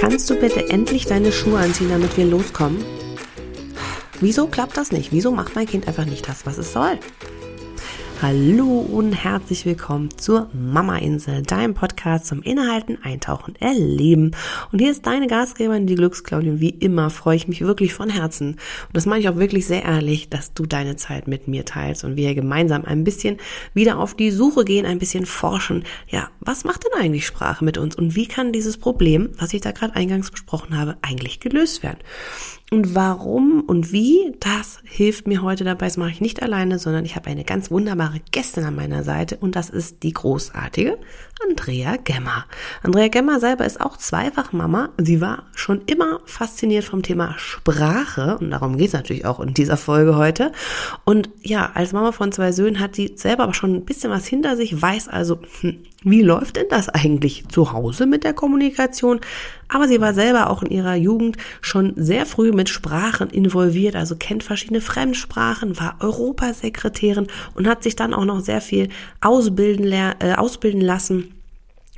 Kannst du bitte endlich deine Schuhe anziehen, damit wir loskommen? Wieso klappt das nicht? Wieso macht mein Kind einfach nicht das, was es soll? Hallo und herzlich willkommen zur Mama Insel, deinem Podcast zum Inhalten, Eintauchen, Erleben. Und hier ist deine Gastgeberin, die Glücksklaudin. Wie immer freue ich mich wirklich von Herzen. Und das mache ich auch wirklich sehr ehrlich, dass du deine Zeit mit mir teilst und wir gemeinsam ein bisschen wieder auf die Suche gehen, ein bisschen forschen. Ja, was macht denn eigentlich Sprache mit uns und wie kann dieses Problem, was ich da gerade eingangs besprochen habe, eigentlich gelöst werden? Und warum und wie, das hilft mir heute dabei. Das mache ich nicht alleine, sondern ich habe eine ganz wunderbare Gästin an meiner Seite und das ist die großartige Andrea Gemmer. Andrea Gemmer selber ist auch zweifach Mama. Sie war schon immer fasziniert vom Thema Sprache und darum geht es natürlich auch in dieser Folge heute. Und ja, als Mama von zwei Söhnen hat sie selber aber schon ein bisschen was hinter sich, weiß also, hm, wie läuft denn das eigentlich zu Hause mit der Kommunikation? Aber sie war selber auch in ihrer Jugend schon sehr früh mit Sprachen involviert, also kennt verschiedene Fremdsprachen, war Europasekretärin und hat sich dann auch noch sehr viel ausbilden, äh, ausbilden lassen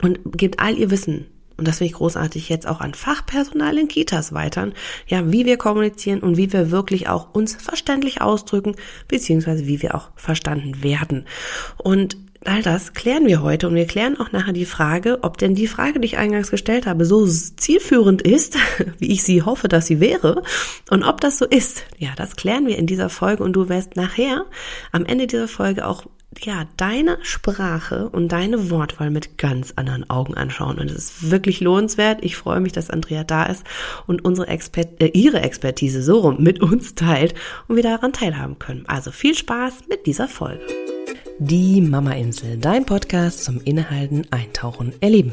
und gibt all ihr Wissen und das finde ich großartig, jetzt auch an Fachpersonal in Kitas weitern, ja, wie wir kommunizieren und wie wir wirklich auch uns verständlich ausdrücken, beziehungsweise wie wir auch verstanden werden. Und all das klären wir heute und wir klären auch nachher die Frage, ob denn die Frage, die ich eingangs gestellt habe, so zielführend ist, wie ich sie hoffe, dass sie wäre und ob das so ist. Ja, das klären wir in dieser Folge und du wirst nachher am Ende dieser Folge auch ja, deine Sprache und deine Wortwahl mit ganz anderen Augen anschauen. Und es ist wirklich lohnenswert. Ich freue mich, dass Andrea da ist und unsere Expert äh, ihre Expertise so rum mit uns teilt und wir daran teilhaben können. Also viel Spaß mit dieser Folge. Die Mama Insel, dein Podcast zum Inhalten, Eintauchen, Erleben.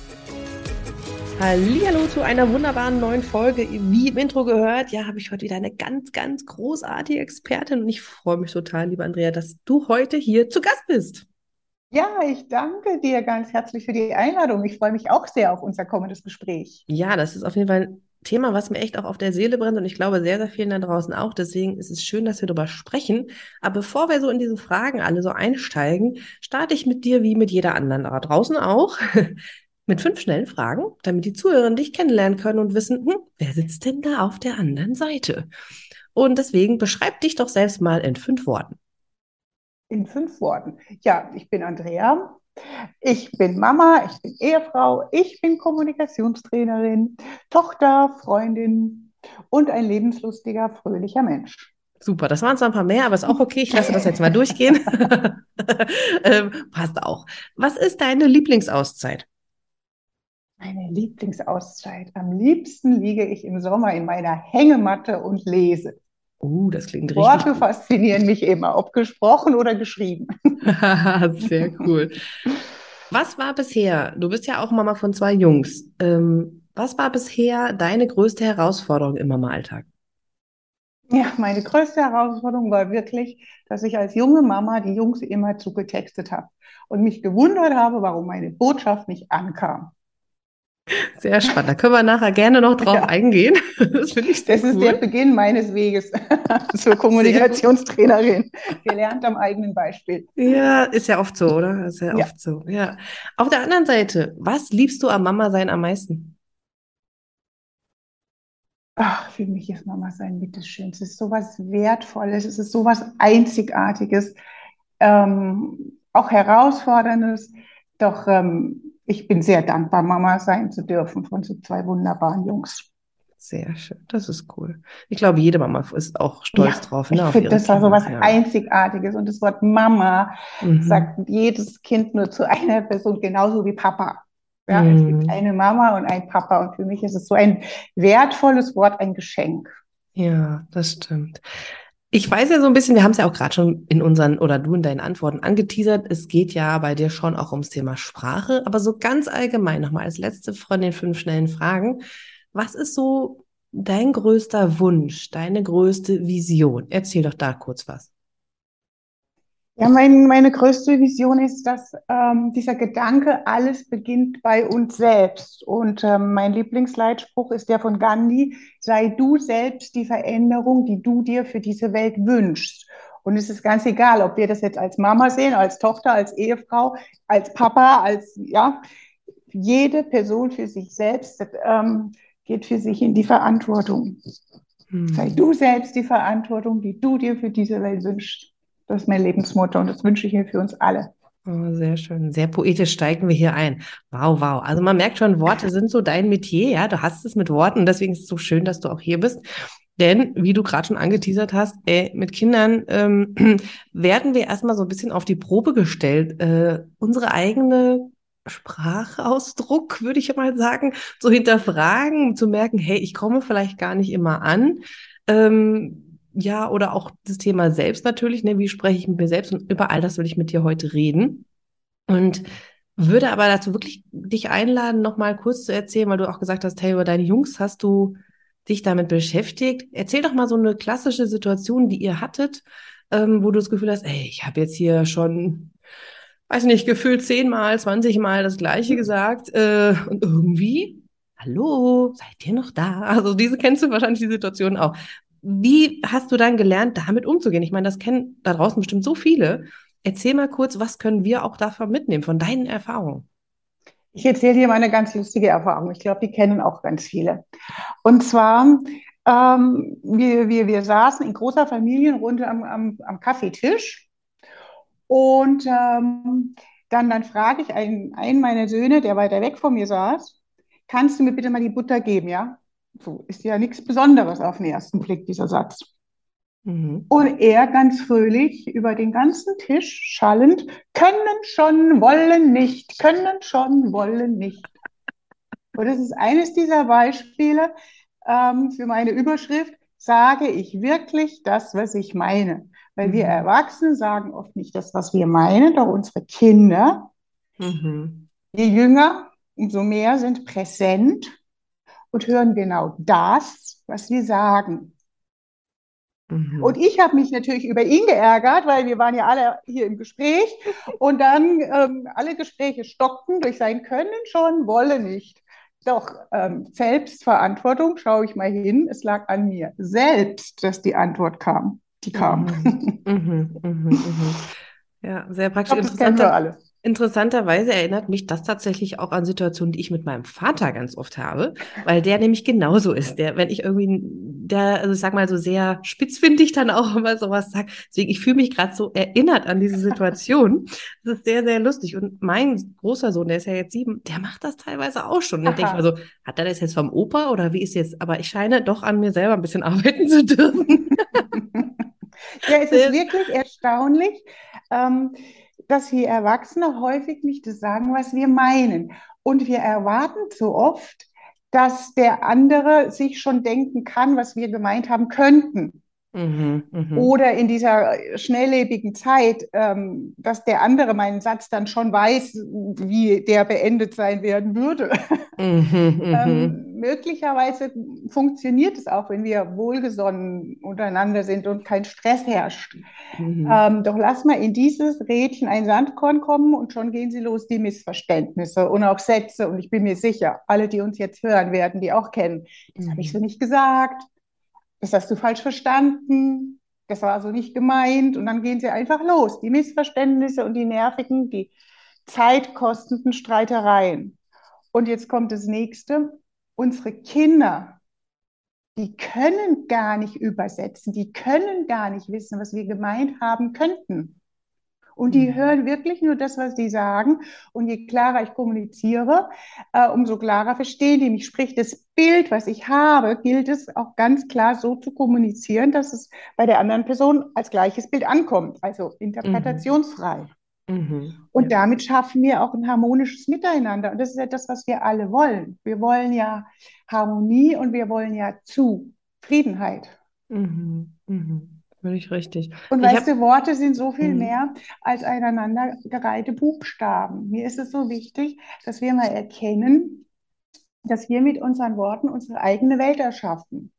Hallo zu einer wunderbaren neuen Folge. Wie im Intro gehört, ja, habe ich heute wieder eine ganz, ganz großartige Expertin und ich freue mich total, liebe Andrea, dass du heute hier zu Gast bist. Ja, ich danke dir ganz herzlich für die Einladung. Ich freue mich auch sehr auf unser kommendes Gespräch. Ja, das ist auf jeden Fall ein Thema, was mir echt auch auf der Seele brennt und ich glaube sehr, sehr vielen da draußen auch. Deswegen ist es schön, dass wir darüber sprechen. Aber bevor wir so in diese Fragen alle so einsteigen, starte ich mit dir wie mit jeder anderen da draußen auch mit fünf schnellen Fragen, damit die Zuhörer dich kennenlernen können und wissen, hm, wer sitzt denn da auf der anderen Seite? Und deswegen beschreib dich doch selbst mal in fünf Worten. In fünf Worten. Ja, ich bin Andrea. Ich bin Mama, ich bin Ehefrau, ich bin Kommunikationstrainerin, Tochter, Freundin und ein lebenslustiger, fröhlicher Mensch. Super, das waren zwar ein paar mehr, aber ist auch okay. Ich lasse das jetzt mal durchgehen. ähm, passt auch. Was ist deine Lieblingsauszeit? Meine Lieblingsauszeit. Am liebsten liege ich im Sommer in meiner Hängematte und lese. Oh, das klingt richtig. Worte faszinieren mich immer, ob gesprochen oder geschrieben. Sehr cool. Was war bisher, du bist ja auch Mama von zwei Jungs, ähm, was war bisher deine größte Herausforderung im Mama-Alltag? Ja, meine größte Herausforderung war wirklich, dass ich als junge Mama die Jungs immer zugetextet habe und mich gewundert habe, warum meine Botschaft nicht ankam. Sehr spannend. Da können wir nachher gerne noch drauf ja. eingehen. Das finde ich sehr Das cool. ist der Beginn meines Weges zur Kommunikationstrainerin. Gelernt am eigenen Beispiel. Ja, ist ja oft so, oder? Ist ja, ja. oft so. Ja. Auf der anderen Seite, was liebst du am Mama sein am meisten? Ach, für mich ist Mama sein mit das Schönste. Es ist sowas Wertvolles, es ist sowas Einzigartiges, ähm, auch Herausforderndes. Doch ähm, ich bin sehr dankbar, Mama sein zu dürfen von so zwei wunderbaren Jungs. Sehr schön, das ist cool. Ich glaube, jede Mama ist auch stolz ja, drauf. Ne, ich finde, das war so was ja. Einzigartiges. Und das Wort Mama mhm. sagt jedes Kind nur zu einer Person, genauso wie Papa. Ja, mhm. Es gibt eine Mama und ein Papa. Und für mich ist es so ein wertvolles Wort, ein Geschenk. Ja, das stimmt. Ich weiß ja so ein bisschen, wir haben es ja auch gerade schon in unseren oder du in deinen Antworten angeteasert. Es geht ja bei dir schon auch ums Thema Sprache, aber so ganz allgemein nochmal als letzte von den fünf schnellen Fragen. Was ist so dein größter Wunsch, deine größte Vision? Erzähl doch da kurz was. Ja, mein, meine größte Vision ist, dass ähm, dieser Gedanke, alles beginnt bei uns selbst. Und ähm, mein Lieblingsleitspruch ist der von Gandhi, sei du selbst die Veränderung, die du dir für diese Welt wünschst. Und es ist ganz egal, ob wir das jetzt als Mama sehen, als Tochter, als Ehefrau, als Papa, als, ja, jede Person für sich selbst ähm, geht für sich in die Verantwortung. Hm. Sei du selbst die Verantwortung, die du dir für diese Welt wünschst. Das ist mein Lebensmotto und das wünsche ich mir für uns alle. Oh, sehr schön. Sehr poetisch steigen wir hier ein. Wow, wow. Also man merkt schon, Worte sind so dein Metier, ja. Du hast es mit Worten. Deswegen ist es so schön, dass du auch hier bist. Denn, wie du gerade schon angeteasert hast, ey, mit Kindern ähm, werden wir erstmal so ein bisschen auf die Probe gestellt, äh, unsere eigene Sprachausdruck, würde ich mal sagen, zu hinterfragen, zu merken, hey, ich komme vielleicht gar nicht immer an. Ähm, ja, oder auch das Thema selbst natürlich, ne? wie spreche ich mit mir selbst und über all das will ich mit dir heute reden. Und würde aber dazu wirklich dich einladen, nochmal kurz zu erzählen, weil du auch gesagt hast, hey, über deine Jungs hast du dich damit beschäftigt. Erzähl doch mal so eine klassische Situation, die ihr hattet, ähm, wo du das Gefühl hast, ey, ich habe jetzt hier schon, weiß nicht, gefühlt zehnmal, zwanzigmal das Gleiche gesagt äh, und irgendwie, hallo, seid ihr noch da? Also diese kennst du wahrscheinlich die Situation auch. Wie hast du dann gelernt, damit umzugehen? Ich meine, das kennen da draußen bestimmt so viele. Erzähl mal kurz, was können wir auch davon mitnehmen, von deinen Erfahrungen? Ich erzähle dir meine ganz lustige Erfahrung. Ich glaube, die kennen auch ganz viele. Und zwar, ähm, wir, wir, wir saßen in großer Familienrunde am, am, am Kaffeetisch und ähm, dann, dann frage ich einen, einen meiner Söhne, der weiter weg von mir saß, kannst du mir bitte mal die Butter geben, ja? So ist ja nichts Besonderes auf den ersten Blick, dieser Satz. Mhm. Und er ganz fröhlich über den ganzen Tisch schallend, können schon, wollen nicht, können schon, wollen nicht. Und das ist eines dieser Beispiele ähm, für meine Überschrift, sage ich wirklich das, was ich meine. Weil mhm. wir Erwachsene sagen oft nicht das, was wir meinen, doch unsere Kinder, mhm. je jünger, umso mehr sind präsent und hören genau das, was wir sagen. Mhm. Und ich habe mich natürlich über ihn geärgert, weil wir waren ja alle hier im Gespräch und dann ähm, alle Gespräche stockten durch sein Können schon, wolle nicht. Doch ähm, Selbstverantwortung, schaue ich mal hin, es lag an mir selbst, dass die Antwort kam. Die kam. Mhm. Mhm. mhm. mhm. Ja, sehr praktisch. Ich glaub, das kennen wir alle. Interessanterweise erinnert mich das tatsächlich auch an Situationen, die ich mit meinem Vater ganz oft habe, weil der nämlich genauso ist. Der, wenn ich irgendwie, der, also ich sag mal so sehr spitzfindig dann auch immer sowas sagt. Deswegen, ich fühle mich gerade so erinnert an diese Situation. Das ist sehr, sehr lustig. Und mein großer Sohn, der ist ja jetzt sieben, der macht das teilweise auch schon. Und ich denke also, hat er das jetzt vom Opa oder wie ist jetzt? Aber ich scheine doch an mir selber ein bisschen arbeiten zu dürfen. ja, es ist wirklich erstaunlich. Ähm, dass wir Erwachsene häufig nicht das sagen, was wir meinen. Und wir erwarten so oft, dass der andere sich schon denken kann, was wir gemeint haben könnten. Mhm, mh. Oder in dieser schnelllebigen Zeit, ähm, dass der andere meinen Satz dann schon weiß, wie der beendet sein werden würde. Mhm, ähm, mhm. möglicherweise funktioniert es auch, wenn wir wohlgesonnen untereinander sind und kein Stress herrscht. Mhm. Ähm, doch lass mal in dieses Rädchen ein Sandkorn kommen und schon gehen sie los, die Missverständnisse und auch Sätze. Und ich bin mir sicher, alle, die uns jetzt hören werden, die auch kennen, das habe ich so nicht gesagt das hast du falsch verstanden, das war so nicht gemeint und dann gehen sie einfach los. Die Missverständnisse und die nervigen, die zeitkostenden Streitereien. Und jetzt kommt das nächste. Unsere Kinder, die können gar nicht übersetzen, die können gar nicht wissen, was wir gemeint haben könnten. Und die mhm. hören wirklich nur das, was die sagen. Und je klarer ich kommuniziere, äh, umso klarer verstehen die mich. Sprich, das Bild, was ich habe, gilt es auch ganz klar so zu kommunizieren, dass es bei der anderen Person als gleiches Bild ankommt. Also interpretationsfrei. Mhm. Mhm. Und damit schaffen wir auch ein harmonisches Miteinander. Und das ist ja das, was wir alle wollen. Wir wollen ja Harmonie und wir wollen ja Zufriedenheit. Mhm. Mhm. Völlig richtig. Und ich weißt du, Worte sind so viel mhm. mehr als aneinandergereihte Buchstaben. Mir ist es so wichtig, dass wir mal erkennen, dass wir mit unseren Worten unsere eigene Welt erschaffen.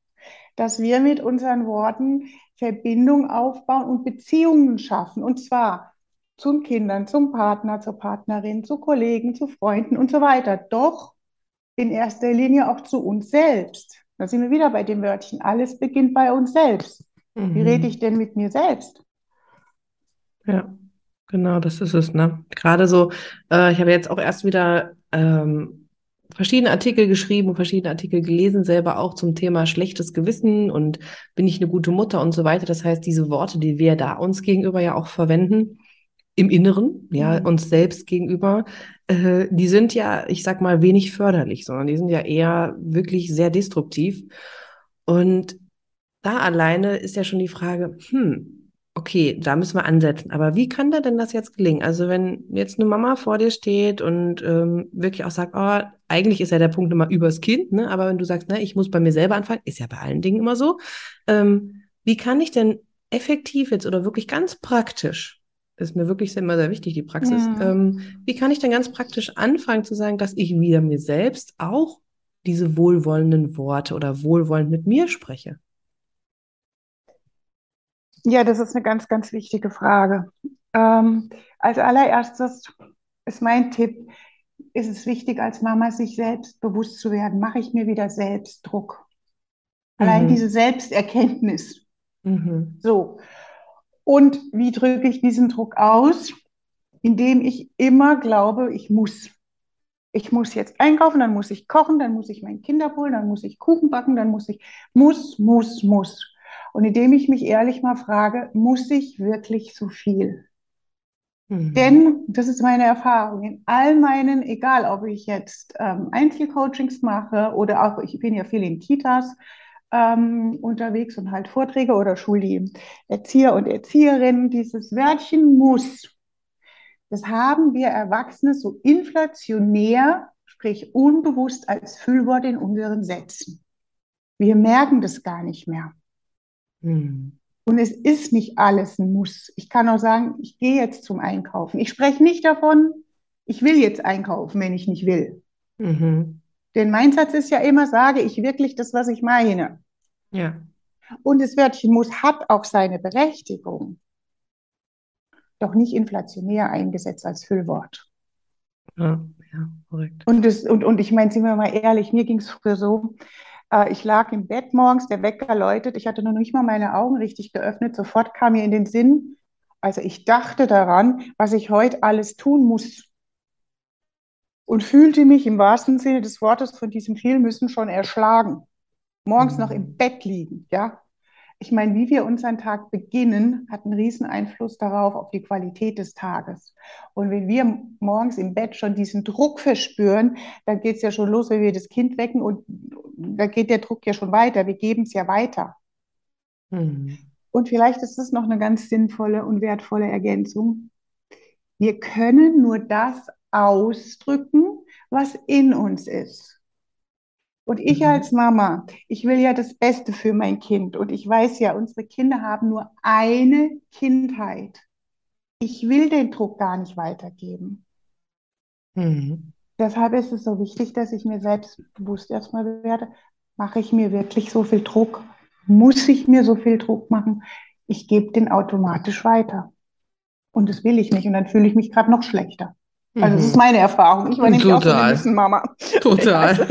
Dass wir mit unseren Worten Verbindung aufbauen und Beziehungen schaffen. Und zwar zu den Kindern, zum Partner, zur Partnerin, zu Kollegen, zu Freunden und so weiter. Doch in erster Linie auch zu uns selbst. Da sind wir wieder bei dem Wörtchen. Alles beginnt bei uns selbst. Mhm. Wie rede ich denn mit mir selbst? Ja, genau, das ist es. Ne? Gerade so, äh, ich habe jetzt auch erst wieder ähm, verschiedene Artikel geschrieben, verschiedene Artikel gelesen, selber auch zum Thema schlechtes Gewissen und bin ich eine gute Mutter und so weiter. Das heißt, diese Worte, die wir da uns gegenüber ja auch verwenden, im Inneren, ja, mhm. uns selbst gegenüber, äh, die sind ja, ich sag mal, wenig förderlich, sondern die sind ja eher wirklich sehr destruktiv. Und da alleine ist ja schon die Frage, hm, okay, da müssen wir ansetzen. Aber wie kann da denn das jetzt gelingen? Also wenn jetzt eine Mama vor dir steht und ähm, wirklich auch sagt, oh, eigentlich ist ja der Punkt immer übers Kind, ne? Aber wenn du sagst, ne, ich muss bei mir selber anfangen, ist ja bei allen Dingen immer so. Ähm, wie kann ich denn effektiv jetzt oder wirklich ganz praktisch ist mir wirklich immer sehr wichtig, die Praxis. Ja. Ähm, wie kann ich denn ganz praktisch anfangen zu sagen, dass ich wieder mir selbst auch diese wohlwollenden Worte oder wohlwollend mit mir spreche? Ja, das ist eine ganz, ganz wichtige Frage. Ähm, als allererstes ist mein Tipp, ist es wichtig, als Mama sich selbst bewusst zu werden. Mache ich mir wieder Selbstdruck? Allein mhm. diese Selbsterkenntnis. Mhm. So. Und wie drücke ich diesen Druck aus? Indem ich immer glaube, ich muss. Ich muss jetzt einkaufen, dann muss ich kochen, dann muss ich mein Kinder holen, dann muss ich Kuchen backen, dann muss ich, muss, muss, muss. Und indem ich mich ehrlich mal frage, muss ich wirklich so viel? Mhm. Denn, das ist meine Erfahrung, in all meinen, egal ob ich jetzt ähm, Einzelcoachings mache oder auch, ich bin ja viel in Kitas, ähm, unterwegs und halt Vorträge oder schul die Erzieher und Erzieherinnen. Dieses Wörtchen muss, das haben wir Erwachsene so inflationär, sprich unbewusst als Füllwort in unseren Sätzen. Wir merken das gar nicht mehr. Hm. Und es ist nicht alles ein Muss. Ich kann auch sagen, ich gehe jetzt zum Einkaufen. Ich spreche nicht davon, ich will jetzt einkaufen, wenn ich nicht will. Mhm. Denn mein Satz ist ja immer, sage ich wirklich das, was ich meine. Ja. Und das Wörtchen muss hat auch seine Berechtigung. Doch nicht inflationär eingesetzt als Füllwort. Ja, ja, korrekt. Und, das, und, und ich meine, sind wir mal ehrlich, mir ging es früher so, ich lag im Bett morgens, der Wecker läutet, ich hatte noch nicht mal meine Augen richtig geöffnet, sofort kam mir in den Sinn, also ich dachte daran, was ich heute alles tun muss und fühlte mich im wahrsten Sinne des Wortes von diesem viel müssen schon erschlagen. Morgens mhm. noch im. Bett liegen, ja. Ich meine, wie wir unseren Tag beginnen, hat einen riesen Einfluss darauf, auf die Qualität des Tages. Und wenn wir morgens im Bett schon diesen Druck verspüren, dann geht es ja schon los, wenn wir das Kind wecken und da geht der Druck ja schon weiter. Wir geben es ja weiter. Mhm. Und vielleicht ist das noch eine ganz sinnvolle und wertvolle Ergänzung. Wir können nur das ausdrücken, was in uns ist. Und ich mhm. als Mama, ich will ja das Beste für mein Kind. Und ich weiß ja, unsere Kinder haben nur eine Kindheit. Ich will den Druck gar nicht weitergeben. Mhm. Deshalb ist es so wichtig, dass ich mir selbstbewusst erstmal werde, mache ich mir wirklich so viel Druck? Muss ich mir so viel Druck machen? Ich gebe den automatisch weiter. Und das will ich nicht. Und dann fühle ich mich gerade noch schlechter. Also das ist mhm. meine Erfahrung. Ich war nämlich Total. auch so eine Mama. Total.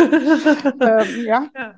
ähm, ja. ja.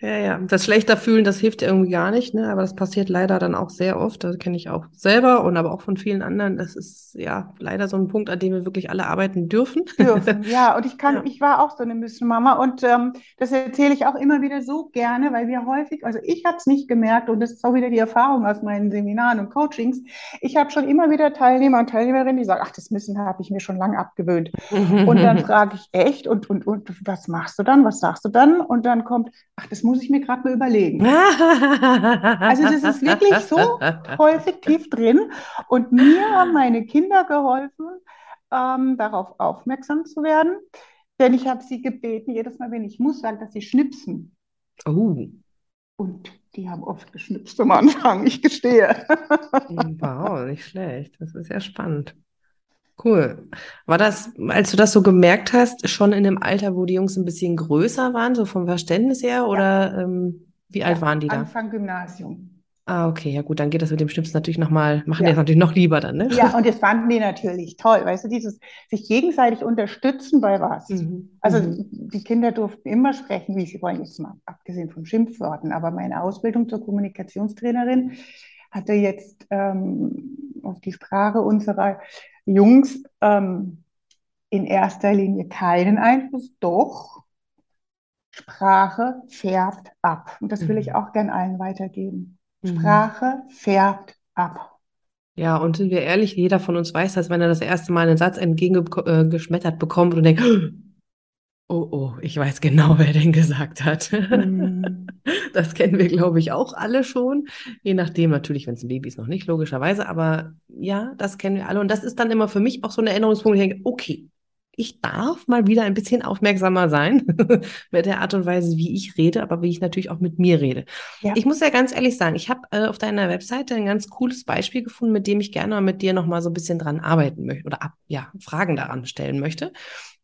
Ja, Das schlechter fühlen, das hilft irgendwie gar nicht, ne? Aber das passiert leider dann auch sehr oft. Das kenne ich auch selber und aber auch von vielen anderen. Das ist ja leider so ein Punkt, an dem wir wirklich alle arbeiten dürfen. Dürfen, ja. Und ich kann, ja. ich war auch so eine Mama und ähm, das erzähle ich auch immer wieder so gerne, weil wir häufig, also ich habe es nicht gemerkt und das ist auch wieder die Erfahrung aus meinen Seminaren und Coachings. Ich habe schon immer wieder Teilnehmer und Teilnehmerinnen, die sagen, ach, das Müssen habe ich mir schon lange abgewöhnt. Und dann frage ich echt, und, und, und was machst du dann? Was sagst du dann? Und dann kommt, ach, das muss ich mir gerade mal überlegen. also das ist wirklich so häufig tief drin. Und mir haben meine Kinder geholfen, ähm, darauf aufmerksam zu werden. Denn ich habe sie gebeten, jedes Mal, wenn ich muss, sagen, dass sie schnipsen. Oh. Und die haben oft geschnipst am Anfang, ich gestehe. wow, nicht schlecht. Das ist ja spannend. Cool. War das, als du das so gemerkt hast, schon in dem Alter, wo die Jungs ein bisschen größer waren, so vom Verständnis her, oder ähm, wie alt ja, waren die da? Anfang Gymnasium. Ah, okay, ja gut, dann geht das mit dem Schnipsen natürlich nochmal, machen die Ja. das natürlich noch lieber dann, ne? Ja, und das fanden die natürlich toll, weißt du, dieses sich gegenseitig unterstützen bei was. Mhm. Also Mhm. die Kinder durften immer sprechen, wie sie wollen, jetzt mal abgesehen von Schimpfworten. Aber meine Ausbildung zur Kommunikationstrainerin hatte jetzt ähm, auf die Sprache unserer Jungs ähm, in erster Linie keinen Einfluss, doch Sprache färbt ab. Und das will ich Mhm. auch gern allen weitergeben. Mhm. Sprache färbt ab. Ja, und sind wir ehrlich, jeder von uns weiß, dass wenn er das erste Mal einen Satz entgegengeschmettert bekommt und denkt, oh, oh, ich weiß genau, wer den gesagt hat. Mhm. Das kennen wir, glaube ich, auch alle schon. Je nachdem, natürlich, wenn es ein Baby ist, noch nicht, logischerweise. Aber ja, das kennen wir alle. Und das ist dann immer für mich auch so ein Erinnerungspunkt, ich denke, okay, ich darf mal wieder ein bisschen aufmerksamer sein mit der Art und Weise, wie ich rede, aber wie ich natürlich auch mit mir rede. Ja. Ich muss ja ganz ehrlich sagen, ich habe äh, auf deiner Webseite ein ganz cooles Beispiel gefunden, mit dem ich gerne mal mit dir nochmal so ein bisschen dran arbeiten möchte oder ab, ja, Fragen daran stellen möchte.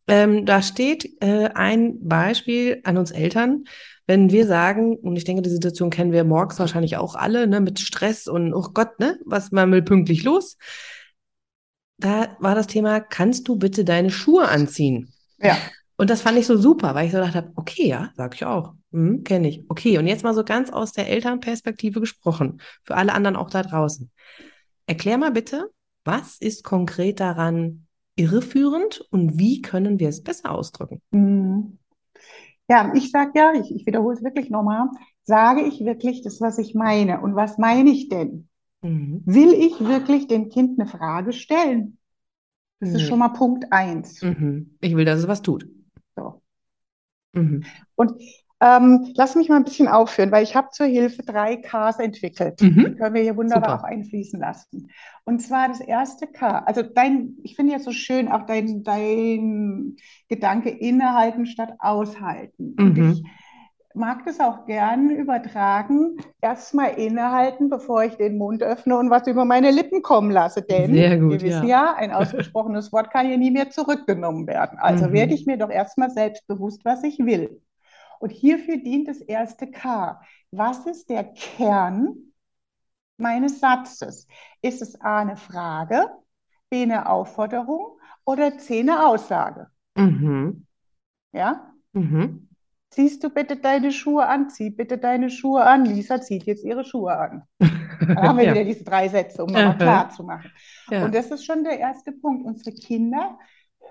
Ähm, da steht äh, ein Beispiel an uns Eltern, wenn wir sagen, und ich denke, die Situation kennen wir morgens wahrscheinlich auch alle, ne, mit Stress und, oh Gott, ne, was man will pünktlich los. Da war das Thema, kannst du bitte deine Schuhe anziehen? Ja. Und das fand ich so super, weil ich so gedacht habe, okay, ja, sag ich auch. Hm, kenne ich. Okay, und jetzt mal so ganz aus der Elternperspektive gesprochen, für alle anderen auch da draußen. Erklär mal bitte, was ist konkret daran irreführend und wie können wir es besser ausdrücken? Mhm. Ja, ich sage ja, ich, ich wiederhole es wirklich nochmal, sage ich wirklich das, was ich meine? Und was meine ich denn? Mhm. Will ich wirklich dem Kind eine Frage stellen? Das ist Nee. schon mal Punkt eins. Mhm. Ich will, dass es was tut. So. Mhm. Und ähm, lass mich mal ein bisschen aufführen, weil ich habe zur Hilfe drei Ks entwickelt. Die Mhm. können wir hier wunderbar Super. auch einfließen lassen. Und zwar das erste K. Also dein, ich finde ja so schön auch dein, dein Gedanke innehalten statt aushalten. Und Mhm. ich mag das auch gern übertragen. Erstmal innehalten, bevor ich den Mund öffne und was über meine Lippen kommen lasse. Denn gut, wir wissen ja. ja, ein ausgesprochenes Wort kann ja nie mehr zurückgenommen werden. Also Mhm. werde ich mir doch erstmal selbstbewusst, was ich will. Und hierfür dient das erste K. Was ist der Kern meines Satzes? Ist es A eine Frage, B eine Aufforderung oder C eine Aussage? Mhm. Ja? Mhm. Ziehst du bitte deine Schuhe an? Zieh bitte deine Schuhe an. Lisa zieht jetzt ihre Schuhe an. Dann haben wir Ja. wieder diese drei Sätze, um Aha. klar zu machen. Ja. Und das ist schon der erste Punkt. Unsere Kinder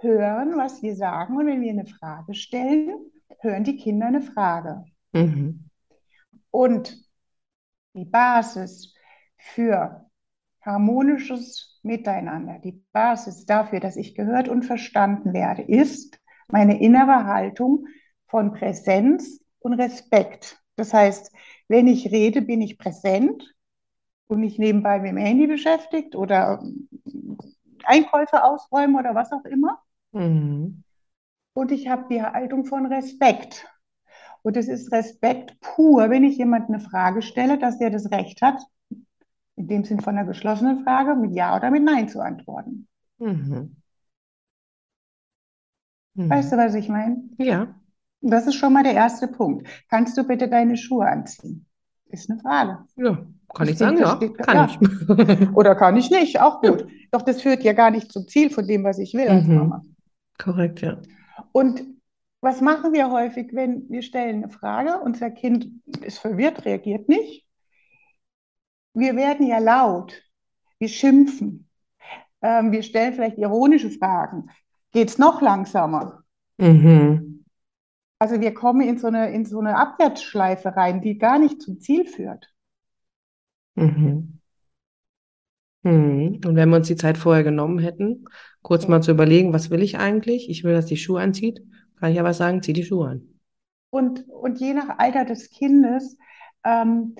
hören, was wir sagen. Und wenn wir eine Frage stellen, hören die Kinder eine Frage. Mhm. Und die Basis für harmonisches Miteinander, die Basis dafür, dass ich gehört und verstanden werde, ist meine innere Haltung von Präsenz und Respekt. Das heißt, wenn ich rede, bin ich präsent und nicht nebenbei mit dem Handy beschäftigt oder Einkäufe ausräumen oder was auch immer. Mhm. Und ich habe die Haltung von Respekt. Und es ist Respekt pur, wenn ich jemand eine Frage stelle, dass der das Recht hat, in dem Sinn von einer geschlossenen Frage, mit Ja oder mit Nein zu antworten. Mhm. Weißt du, Mhm. was ich meine? Ja. Das ist schon mal der erste Punkt. Kannst du bitte deine Schuhe anziehen? Ist eine Frage. Ja. Kann Das ich sagen, ja, kann ja. ich. Oder kann ich nicht? Auch gut. Doch das führt ja gar nicht zum Ziel von dem, was ich will als Mhm. Mama. Korrekt, ja. Und was machen wir häufig, wenn wir stellen eine Frage, unser Kind ist verwirrt, reagiert nicht? Wir werden ja laut, wir schimpfen, ähm, wir stellen vielleicht ironische Fragen. Geht es noch langsamer? Mhm. Also wir kommen in so eine, in so eine Abwärtsschleife rein, die gar nicht zum Ziel führt. Mhm. Mhm. Und wenn wir uns die Zeit vorher genommen hätten, kurz mal zu überlegen, was will ich eigentlich? Ich will, dass die Schuhe anzieht. Kann ich aber sagen, zieh die Schuhe an. Und, und je nach Alter des Kindes ähm,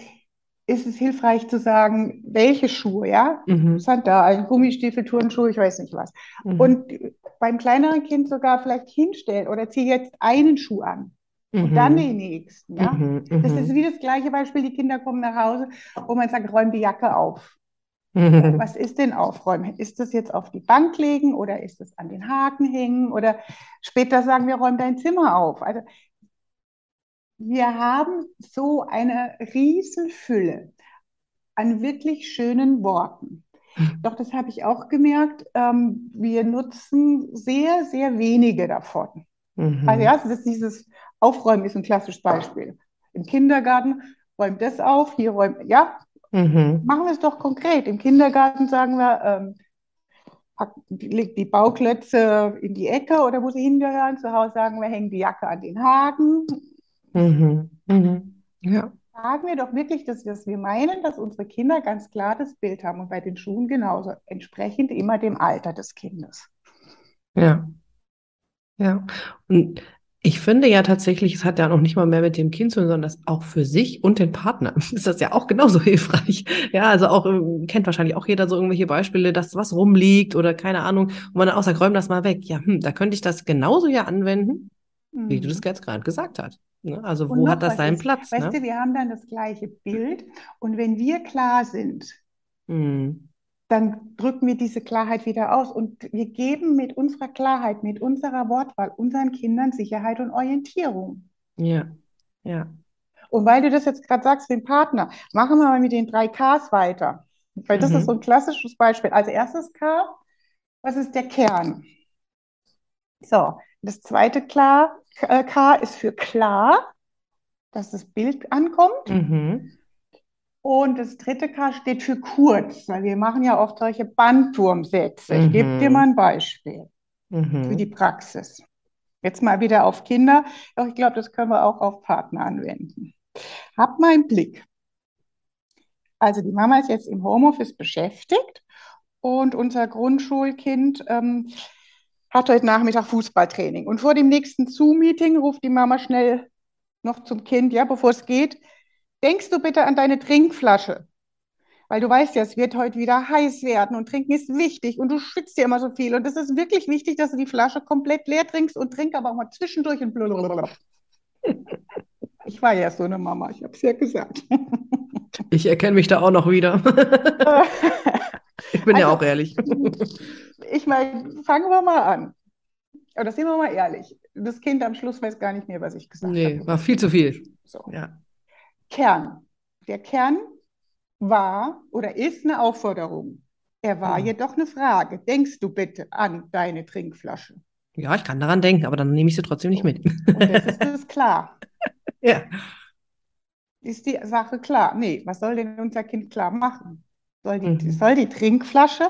ist es hilfreich zu sagen, welche Schuhe, ja? Mhm. Sandalen, Gummistiefel, Turnschuhe, ich weiß nicht was. Mhm. Und beim kleineren Kind sogar vielleicht hinstellen oder zieh jetzt einen Schuh an und dann Mhm. den nächsten, ja? Mhm. Das ist Mhm. wie das gleiche Beispiel, die Kinder kommen nach Hause, wo man sagt, räum die Jacke auf. Was ist denn aufräumen? Ist das jetzt auf die Bank legen oder ist es an den Haken hängen oder später sagen wir, räum dein Zimmer auf. Also wir haben so eine Riesenfülle an wirklich schönen Worten. Doch das habe ich auch gemerkt, ähm, wir nutzen sehr, sehr wenige davon. Mhm. Also ja, das dieses Aufräumen ist ein klassisches Beispiel. Im Kindergarten räumt das auf, hier räumt, ja, Mhm. machen wir es doch konkret. Im Kindergarten sagen wir, ähm, pack, leg die Bauklötze in die Ecke oder wo sie hingehören. Zu Hause sagen wir, hängen die Jacke an den Haken. Mhm. Mhm. Ja. Sagen wir doch wirklich, dass wir, dass wir meinen, dass unsere Kinder ganz klar das Bild haben und bei den Schuhen genauso, entsprechend immer dem Alter des Kindes. Ja. Ja. Und ich finde ja tatsächlich, es hat ja noch nicht mal mehr mit dem Kind zu tun, sondern das auch für sich und den Partner ist das ja auch genauso hilfreich. Ja, also auch, ähm, kennt wahrscheinlich auch jeder so irgendwelche Beispiele, dass was rumliegt oder keine Ahnung, und man dann auch sagt, räum das mal weg. Ja, hm, da könnte ich das genauso ja anwenden, wie du das Mhm. jetzt gerade gesagt hast. Ne? Also Und wo hat das seinen ist, Platz, weißt ne? du, wir haben dann das gleiche Bild und wenn wir klar sind, Mhm. Dann drücken wir diese Klarheit wieder aus und wir geben mit unserer Klarheit, mit unserer Wortwahl unseren Kindern Sicherheit und Orientierung. Ja, ja. Und weil du das jetzt gerade sagst, den Partner, machen wir mal mit den drei Ks weiter. Weil das ist so ein Mhm. klassisches Beispiel. Also erstes K, was ist der Kern? So, das zweite klar, äh, K ist für klar, dass das Bild ankommt. Mhm. Und das dritte K steht für kurz, weil wir machen ja oft solche Bandwurmsätze. Ich gebe dir mal Mhm. ein Beispiel für die Mhm. Praxis. Jetzt mal wieder auf Kinder, doch ich glaube, das können wir auch auf Partner anwenden. Hab mal einen Blick. Also die Mama ist jetzt im Homeoffice beschäftigt und unser Grundschulkind ähm, hat heute Nachmittag Fußballtraining. Und vor dem nächsten Zoom-Meeting ruft die Mama schnell noch zum Kind, ja, bevor es geht, denkst du bitte an deine Trinkflasche? Weil du weißt ja, es wird heute wieder heiß werden und trinken ist wichtig und du schwitzt ja immer so viel. Und es ist wirklich wichtig, dass du die Flasche komplett leer trinkst und trink aber auch mal zwischendurch und blablabla. Ich war ja so eine Mama, ich habe es ja gesagt. Ich erkenne mich da auch noch wieder. Ich bin ja Also, auch ehrlich. ich meine, fangen wir mal an. Oder sind wir mal ehrlich, das Kind am Schluss weiß gar nicht mehr, was ich gesagt Nee, habe. war viel zu viel. So. Ja. Kern. Der Kern war oder ist eine Aufforderung. Er war Genau. jedoch eine Frage. Denkst du bitte an deine Trinkflasche? Ja, ich kann daran denken, aber dann nehme ich sie trotzdem nicht mit. Und jetzt ist klar. Ja. Ist die Sache klar? Nee, was soll denn unser Kind klar machen? Soll die, Mhm. soll die Trinkflasche,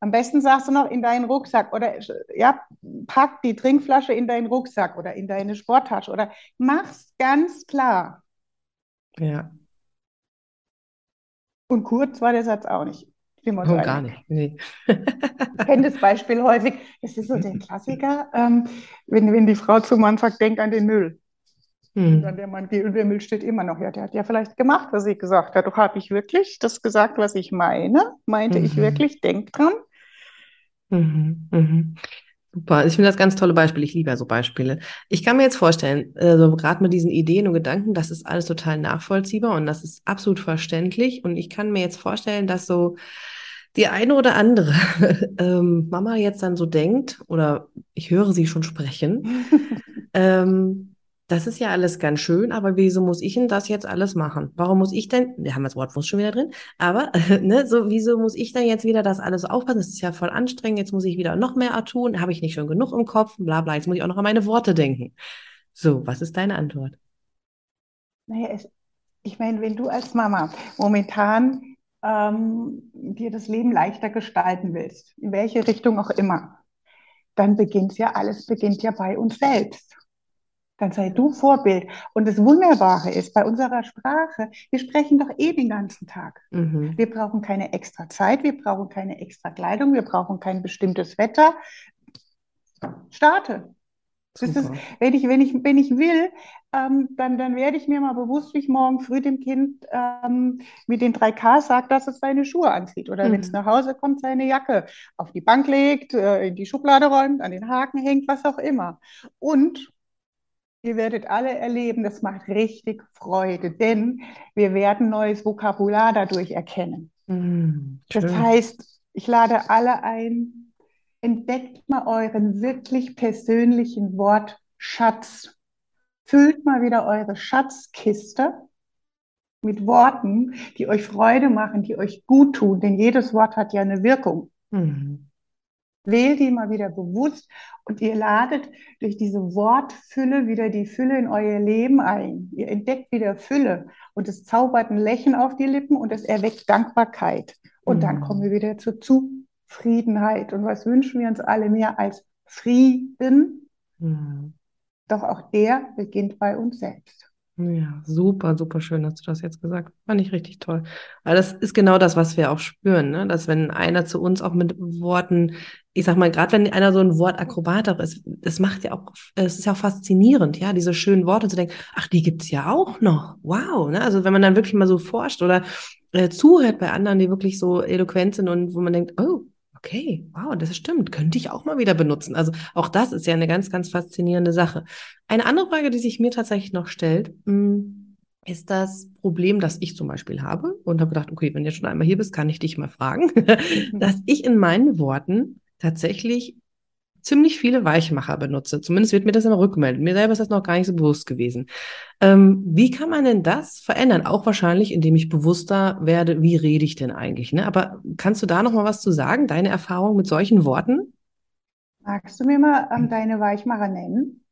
am besten sagst du noch in deinen Rucksack oder ja, pack die Trinkflasche in deinen Rucksack oder in deine Sporttasche oder mach's ganz klar. Ja. Und kurz war der Satz auch nicht. Uns Oh, gar nicht. Nee. Ich kenne das Beispiel häufig. Das ist so der Klassiker, ähm, wenn, wenn die Frau zum Mann sagt, denk an den Müll. Und dann Hm. der Mann der Müll steht immer noch. Ja, der hat ja vielleicht gemacht, was ich gesagt habe. Doch habe ich wirklich das gesagt, was ich meine? Meinte ich Mhm. wirklich? Denk dran. Mhm. Mhm. Super. Ich finde das ganz tolle Beispiel. Ich liebe ja so Beispiele. Ich kann mir jetzt vorstellen, also gerade mit diesen Ideen und Gedanken, das ist alles total nachvollziehbar und das ist absolut verständlich. Und ich kann mir jetzt vorstellen, dass so die eine oder andere ähm, Mama jetzt dann so denkt, oder ich höre sie schon sprechen, ähm, das ist ja alles ganz schön, aber wieso muss ich denn das jetzt alles machen? Warum muss ich denn, wir haben das Wort schon wieder drin, aber ne, so, wieso muss ich dann jetzt wieder das alles aufpassen? Das ist ja voll anstrengend, jetzt muss ich wieder noch mehr tun, habe ich nicht schon genug im Kopf, bla bla, jetzt muss ich auch noch an meine Worte denken. So, was ist deine Antwort? Naja, es, ich meine, wenn du als Mama momentan ähm, dir das Leben leichter gestalten willst, in welche Richtung auch immer, dann beginnt ja alles, beginnt ja bei uns selbst. Dann sei du Vorbild. Und das Wunderbare ist, bei unserer Sprache, wir sprechen doch eh den ganzen Tag. Mhm. Wir brauchen keine extra Zeit, wir brauchen keine extra Kleidung, wir brauchen kein bestimmtes Wetter. Starte. Ist, wenn ich, wenn ich, wenn ich will, ähm, dann, dann werde ich mir mal bewusst, wie ich morgen früh dem Kind ähm, mit den drei Ks sagt, dass es seine Schuhe anzieht. Oder wenn es Mhm. nach Hause kommt, seine Jacke auf die Bank legt, äh, in die Schublade räumt, an den Haken hängt, was auch immer. Und ihr werdet alle erleben, das macht richtig Freude, denn wir werden neues Vokabular dadurch erkennen. Mhm. Das heißt, ich lade alle ein, entdeckt mal euren wirklich persönlichen Wortschatz. Füllt mal wieder eure Schatzkiste mit Worten, die euch Freude machen, die euch gut tun, denn jedes Wort hat ja eine Wirkung. Mhm. Wählt die mal wieder bewusst und ihr ladet durch diese Wortfülle wieder die Fülle in euer Leben ein. Ihr entdeckt wieder Fülle und es zaubert ein Lächeln auf die Lippen und es erweckt Dankbarkeit. Und dann Mhm. kommen wir wieder zur Zufriedenheit. Und was wünschen wir uns alle mehr als Frieden? Mhm. Doch auch der beginnt bei uns selbst. Ja, super, super schön, hast du das jetzt gesagt. Fand ich richtig toll. Weil das ist genau das, was wir auch spüren, ne? Dass wenn einer zu uns auch mit Worten, ich sag mal, gerade wenn einer so ein Wortakrobat auch ist, das macht ja auch, es ist ja auch faszinierend, ja, diese schönen Worte zu denken, ach, die gibt's ja auch noch. Wow, ne? Also wenn man dann wirklich mal so forscht oder äh, zuhört bei anderen, die wirklich so eloquent sind und wo man denkt, oh, okay, wow, das stimmt, könnte ich auch mal wieder benutzen. Also auch das ist ja eine ganz, ganz faszinierende Sache. Eine andere Frage, die sich mir tatsächlich noch stellt, mh, ist das Problem, das ich zum Beispiel habe und habe gedacht, okay, wenn du jetzt schon einmal hier bist, kann ich dich mal fragen, dass ich in meinen Worten tatsächlich ziemlich viele Weichmacher benutze. Zumindest wird mir das immer rückgemeldet. Mir selber ist das noch gar nicht so bewusst gewesen. Ähm, wie kann man denn das verändern? Auch wahrscheinlich, indem ich bewusster werde, wie rede ich denn eigentlich? Ne? Aber kannst du da noch mal was zu sagen? Deine Erfahrung mit solchen Worten? Magst du mir mal ähm, deine Weichmacher nennen?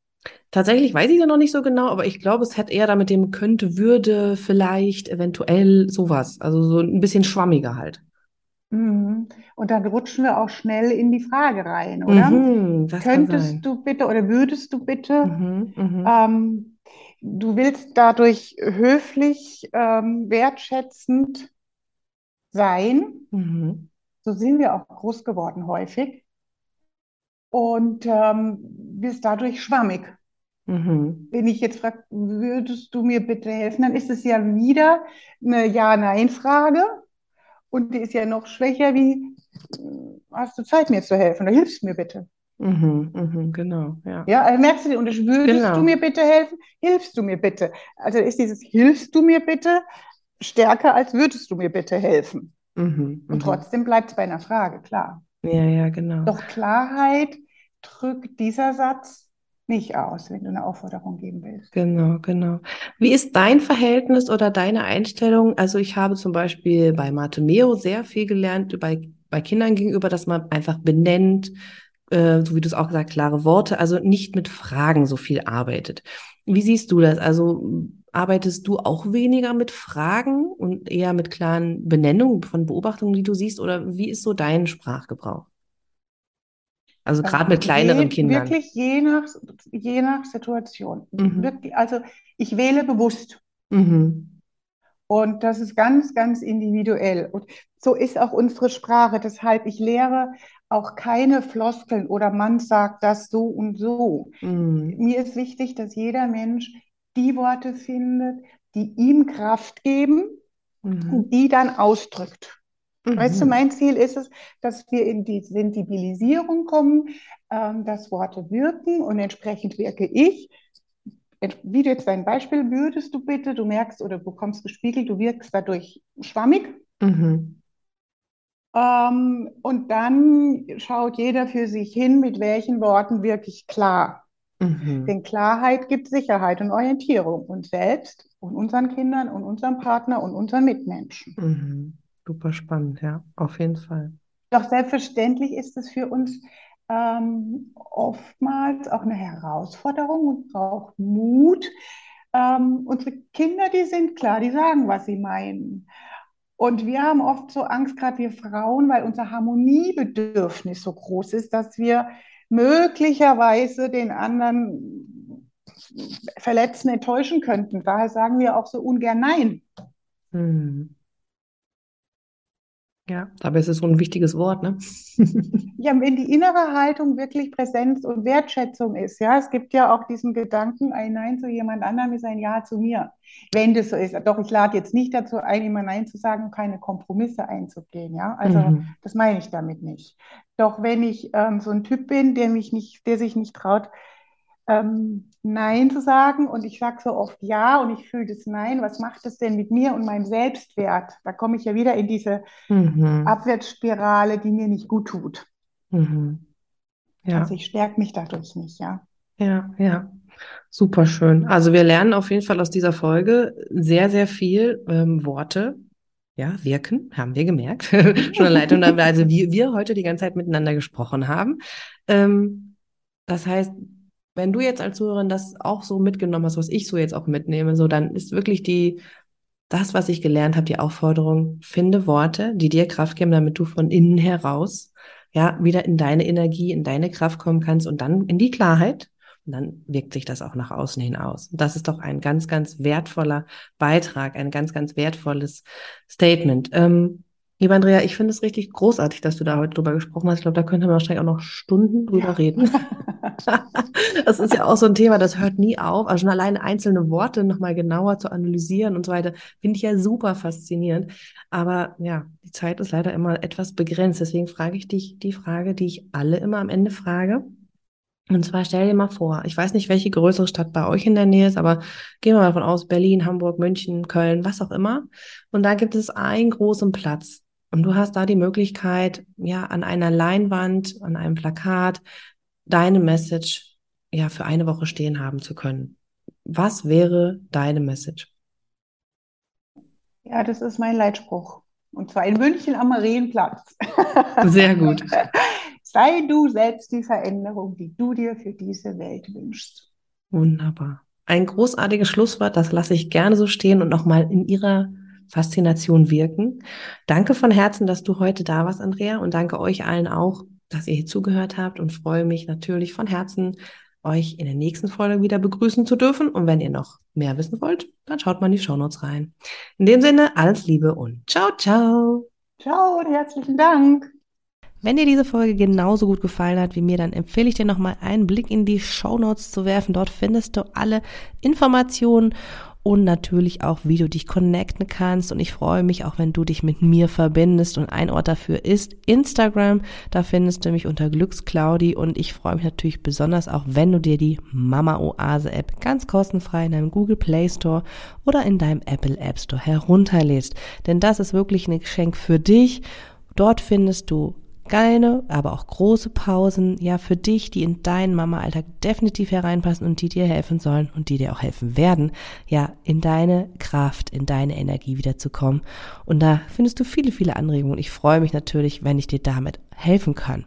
Tatsächlich weiß ich ja noch nicht so genau, aber ich glaube, es hat eher damit dem könnte, würde, vielleicht, eventuell sowas. Also so ein bisschen schwammiger halt. Mhm. Und dann rutschen wir auch schnell in die Frage rein, oder? Mhm, Könntest du bitte oder würdest du bitte, Mhm, mhm, ähm, du willst dadurch höflich, ähm, wertschätzend sein. mhm, So sind wir auch groß geworden häufig. Und ähm, bist dadurch schwammig. mhm, Wenn ich jetzt frage, würdest du mir bitte helfen, dann ist es ja wieder eine Ja-Nein-Frage. Und die ist ja noch schwächer wie, hast du Zeit, mir zu helfen? Oder hilfst du mir bitte? mhm, mhm, genau, ja. Ja, also merkst du den Unterschied? Würdest du Genau. mir bitte helfen? Hilfst du mir bitte? Also ist dieses Hilfst du mir bitte stärker als würdest du mir bitte helfen? Mhm, Und mhm. trotzdem bleibt es bei einer Frage, klar. Ja, ja, genau. Doch Klarheit drückt dieser Satz nicht aus, wenn du eine Aufforderung geben willst. Genau, genau. Wie ist dein Verhältnis oder deine Einstellung? Also ich habe zum Beispiel bei Bartomeo sehr viel gelernt, bei, bei Kindern gegenüber, dass man einfach benennt, äh, so wie du es auch gesagt, klare Worte, also nicht mit Fragen so viel arbeitet. Wie siehst du das? Also arbeitest du auch weniger mit Fragen und eher mit klaren Benennungen von Beobachtungen, die du siehst? Oder wie ist so dein Sprachgebrauch? Also gerade mit kleineren Je, Kindern. wirklich je nach, je nach Situation. Mhm. Wirklich, also ich wähle bewusst. Mhm. Und das ist ganz, ganz individuell. Und so ist auch unsere Sprache. Deshalb, ich lehre auch keine Floskeln oder man sagt das so und so. Mhm. Mir ist wichtig, dass jeder Mensch die Worte findet, die ihm Kraft geben Mhm. und die dann ausdrückt. Weißt du, Mhm. mein Ziel ist es, dass wir in die Sensibilisierung kommen, ähm, dass Worte wirken und entsprechend wirke ich. Wie du jetzt dein Beispiel würdest du bitte, du merkst oder bekommst gespiegelt, du wirkst dadurch schwammig. Mhm. Ähm, und dann schaut jeder für sich hin, mit welchen Worten wirklich klar. Mhm. Denn Klarheit gibt Sicherheit und Orientierung uns selbst und unseren Kindern und unserem Partner und unseren Mitmenschen. Mhm. Super spannend, ja, auf jeden Fall. Doch selbstverständlich ist es für uns ähm, oftmals auch eine Herausforderung und braucht Mut. Ähm, unsere Kinder, die sind klar, die sagen, was sie meinen. Und wir haben oft so Angst, gerade wir Frauen, weil unser Harmoniebedürfnis so groß ist, dass wir möglicherweise den anderen verletzen, enttäuschen könnten. Daher sagen wir auch so ungern Nein. Mhm. Ja, dabei ist es so ein wichtiges Wort, ne? Ja, wenn die innere Haltung wirklich Präsenz und Wertschätzung ist, ja, es gibt ja auch diesen Gedanken, ein Nein zu jemand anderem ist ein Ja zu mir. Wenn das so ist, doch ich lade jetzt nicht dazu ein, immer Nein zu sagen und keine Kompromisse einzugehen, ja, also Mhm. das meine ich damit nicht. Doch wenn ich ähm, so ein Typ bin, der mich nicht, der sich nicht traut, ähm, Nein zu sagen und ich sage so oft Ja und ich fühle das Nein, was macht das denn mit mir und meinem Selbstwert? Da komme ich ja wieder in diese Mhm. Abwärtsspirale, die mir nicht gut tut. Mhm. Ja, Also ich stärke mich dadurch nicht, ja. ja, ja. Super schön. Also wir lernen auf jeden Fall aus dieser Folge sehr, sehr viel ähm, Worte. Ja, wirken, haben wir gemerkt. Schon allein, also wie wir heute die ganze Zeit miteinander gesprochen haben. Ähm, das heißt, wenn du jetzt als Zuhörerin das auch so mitgenommen hast, was ich so jetzt auch mitnehme, so dann ist wirklich die, das, was ich gelernt habe, die Aufforderung, finde Worte, die dir Kraft geben, damit du von innen heraus ja wieder in deine Energie, in deine Kraft kommen kannst und dann in die Klarheit. Und dann wirkt sich das auch nach außen hin aus. Das ist doch ein ganz, ganz wertvoller Beitrag, ein ganz, ganz wertvolles Statement. Ähm, Lieber Andrea, ich finde es richtig großartig, dass du da heute drüber gesprochen hast. Ich glaube, da könnte man wahrscheinlich auch noch Stunden drüber ja. reden. das ist ja auch so ein Thema, das hört nie auf. Also schon alleine einzelne Worte nochmal genauer zu analysieren und so weiter, finde ich ja super faszinierend. Aber ja, die Zeit ist leider immer etwas begrenzt. Deswegen frage ich dich die Frage, die ich alle immer am Ende frage. Und zwar stell dir mal vor, ich weiß nicht, welche größere Stadt bei euch in der Nähe ist, aber gehen wir mal davon aus, Berlin, Hamburg, München, Köln, was auch immer. Und da gibt es einen großen Platz. Und du hast da die Möglichkeit, ja, an einer Leinwand, an einem Plakat, deine Message, ja, für eine Woche stehen haben zu können. Was wäre deine Message? Ja, das ist mein Leitspruch. Und zwar in München am Marienplatz. Sehr gut. Sei du selbst die Veränderung, die du dir für diese Welt wünschst. Wunderbar. Ein großartiges Schlusswort, das lasse ich gerne so stehen und nochmal in ihrer Faszination wirken. Danke von Herzen, dass du heute da warst, Andrea, und danke euch allen auch, dass ihr hier zugehört habt und freue mich natürlich von Herzen, euch in der nächsten Folge wieder begrüßen zu dürfen. Und wenn ihr noch mehr wissen wollt, dann schaut mal in die Shownotes rein. In dem Sinne, alles Liebe und ciao, ciao. Ciao und herzlichen Dank. Wenn dir diese Folge genauso gut gefallen hat wie mir, dann empfehle ich dir nochmal einen Blick in die Shownotes zu werfen. Dort findest du alle Informationen und natürlich auch, wie du dich connecten kannst. Und ich freue mich auch, wenn du dich mit mir verbindest. Und ein Ort dafür ist Instagram. Da findest du mich unter Glücksclaudi. Und ich freue mich natürlich besonders auch, wenn du dir die Mama Oase App ganz kostenfrei in deinem Google Play Store oder in deinem Apple App Store herunterlädst. Denn das ist wirklich ein Geschenk für dich. Dort findest du kleine, aber auch große Pausen, ja, für dich, die in deinen Mama-Alltag definitiv hereinpassen und die dir helfen sollen und die dir auch helfen werden, ja, in deine Kraft, in deine Energie wiederzukommen. Und da findest du viele, viele Anregungen. Ich freue mich natürlich, wenn ich dir damit helfen kann.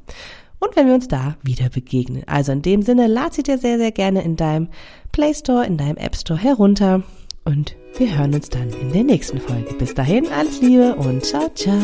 Und wenn wir uns da wieder begegnen. Also in dem Sinne, lad sie dir sehr, sehr gerne in deinem Play Store, in deinem App Store herunter. Und wir hören uns dann in der nächsten Folge. Bis dahin, alles Liebe und ciao, ciao.